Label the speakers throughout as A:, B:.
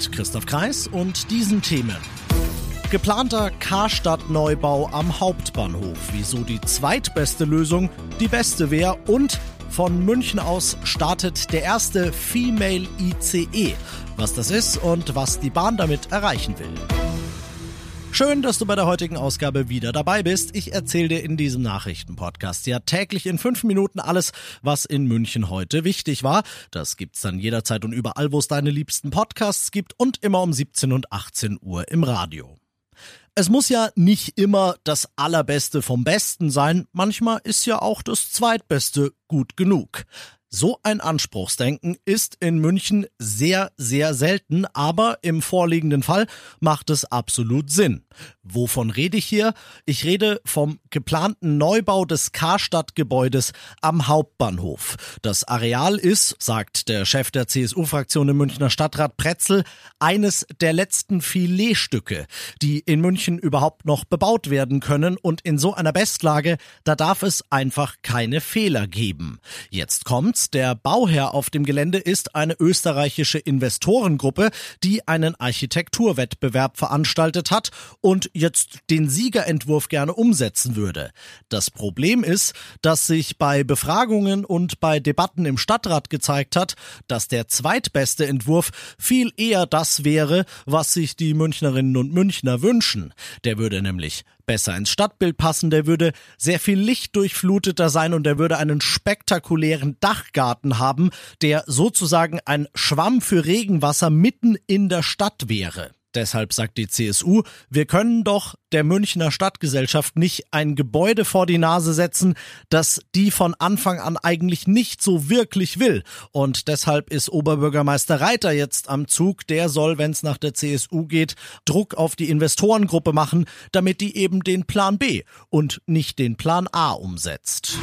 A: Mit Christoph Kreis und diesen Themen. Geplanter Karstadt-Neubau am Hauptbahnhof. Wieso die zweitbeste Lösung die beste wäre und von München aus startet der erste Female ICE. Was das ist und was die Bahn damit erreichen will. Schön, dass du bei der heutigen Ausgabe wieder dabei bist. Ich erzähle dir in diesem Nachrichtenpodcast ja täglich in fünf Minuten alles, was in München heute wichtig war. Das gibt's dann jederzeit und überall, wo es deine liebsten Podcasts gibt und immer um 17 und 18 Uhr im Radio. Es muss ja nicht immer das Allerbeste vom Besten sein, manchmal ist ja auch das Zweitbeste gut genug. So ein Anspruchsdenken ist in München sehr, sehr selten, aber im vorliegenden Fall macht es absolut Sinn. Wovon rede ich hier? Ich rede vom geplanten Neubau des Karstadt-Gebäudes am Hauptbahnhof. Das Areal ist, sagt der Chef der CSU-Fraktion im Münchner Stadtrat Pretzel, eines der letzten Filetstücke, die in München überhaupt noch bebaut werden können und in so einer Bestlage, da darf es einfach keine Fehler geben. Jetzt kommt's der Bauherr auf dem Gelände ist eine österreichische Investorengruppe, die einen Architekturwettbewerb veranstaltet hat und jetzt den Siegerentwurf gerne umsetzen würde. Das Problem ist, dass sich bei Befragungen und bei Debatten im Stadtrat gezeigt hat, dass der zweitbeste Entwurf viel eher das wäre, was sich die Münchnerinnen und Münchner wünschen. Der würde nämlich besser ins Stadtbild passen, der würde sehr viel lichtdurchfluteter sein und er würde einen spektakulären Dachgarten haben, der sozusagen ein Schwamm für Regenwasser mitten in der Stadt wäre. Deshalb sagt die CSU, wir können doch der Münchner Stadtgesellschaft nicht ein Gebäude vor die Nase setzen, das die von Anfang an eigentlich nicht so wirklich will. Und deshalb ist Oberbürgermeister Reiter jetzt am Zug. Der soll, wenn es nach der CSU geht, Druck auf die Investorengruppe machen, damit die eben den Plan B und nicht den Plan A umsetzt.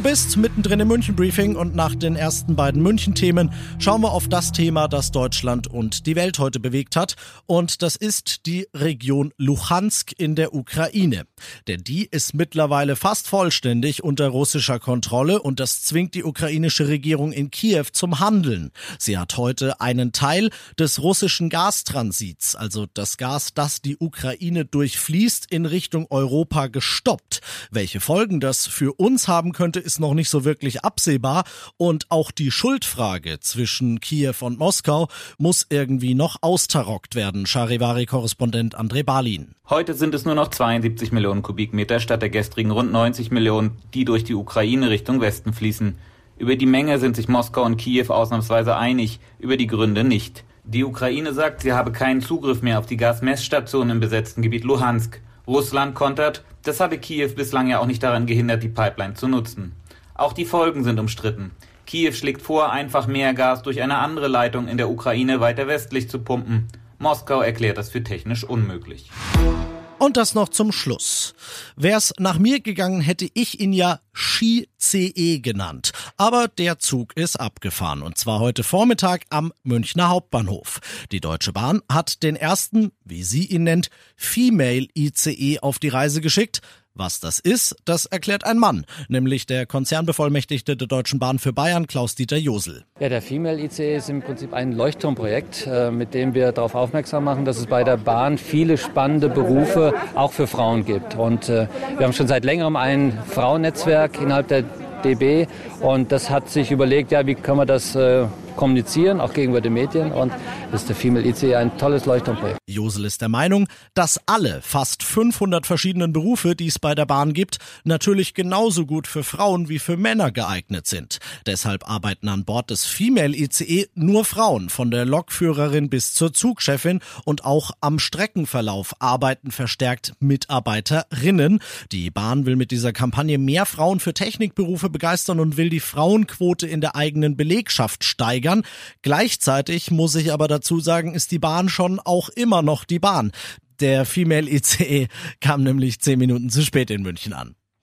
A: Du bist mittendrin im München Briefing und nach den ersten beiden München Themen schauen wir auf das Thema, das Deutschland und die Welt heute bewegt hat und das ist die Region Luhansk in der Ukraine. Denn die ist mittlerweile fast vollständig unter russischer Kontrolle und das zwingt die ukrainische Regierung in Kiew zum Handeln. Sie hat heute einen Teil des russischen Gastransits, also das Gas, das die Ukraine durchfließt, in Richtung Europa gestoppt. Welche Folgen das für uns haben könnte, ist noch nicht so wirklich absehbar und auch die Schuldfrage zwischen Kiew und Moskau muss irgendwie noch austarockt werden. Charivari-Korrespondent André Balin.
B: Heute sind es nur noch 72 Millionen Kubikmeter statt der gestrigen rund 90 Millionen, die durch die Ukraine Richtung Westen fließen. Über die Menge sind sich Moskau und Kiew ausnahmsweise einig, über die Gründe nicht. Die Ukraine sagt, sie habe keinen Zugriff mehr auf die Gasmessstation im besetzten Gebiet Luhansk. Russland kontert, das habe Kiew bislang ja auch nicht daran gehindert, die Pipeline zu nutzen. Auch die Folgen sind umstritten. Kiew schlägt vor, einfach mehr Gas durch eine andere Leitung in der Ukraine weiter westlich zu pumpen. Moskau erklärt das für technisch unmöglich.
A: Und das noch zum Schluss. Wär's nach mir gegangen, hätte ich ihn ja Ski-CE genannt. Aber der Zug ist abgefahren und zwar heute Vormittag am Münchner Hauptbahnhof. Die Deutsche Bahn hat den ersten, wie sie ihn nennt, Female ICE auf die Reise geschickt. Was das ist, das erklärt ein Mann, nämlich der Konzernbevollmächtigte der Deutschen Bahn für Bayern, Klaus-Dieter Josel.
C: Ja, der Female ICE ist im Prinzip ein Leuchtturmprojekt, äh, mit dem wir darauf aufmerksam machen, dass es bei der Bahn viele spannende Berufe auch für Frauen gibt. Und äh, wir haben schon seit längerem ein Frauennetzwerk innerhalb der DB und das hat sich überlegt, ja, wie können wir das äh, kommunizieren, auch gegenüber den Medien. Und ist der Female IC ein tolles Leuchtturmprojekt.
A: Josel ist der Meinung, dass alle fast 500 verschiedenen Berufe, die es bei der Bahn gibt, natürlich genauso gut für Frauen wie für Männer geeignet sind. Deshalb arbeiten an Bord des Female ICE nur Frauen, von der Lokführerin bis zur Zugchefin und auch am Streckenverlauf arbeiten verstärkt Mitarbeiterinnen. Die Bahn will mit dieser Kampagne mehr Frauen für Technikberufe begeistern und will die Frauenquote in der eigenen Belegschaft steigern kann. Gleichzeitig muss ich aber dazu sagen, ist die Bahn schon auch immer noch die Bahn. Der Female ICE kam nämlich zehn Minuten zu spät in München an.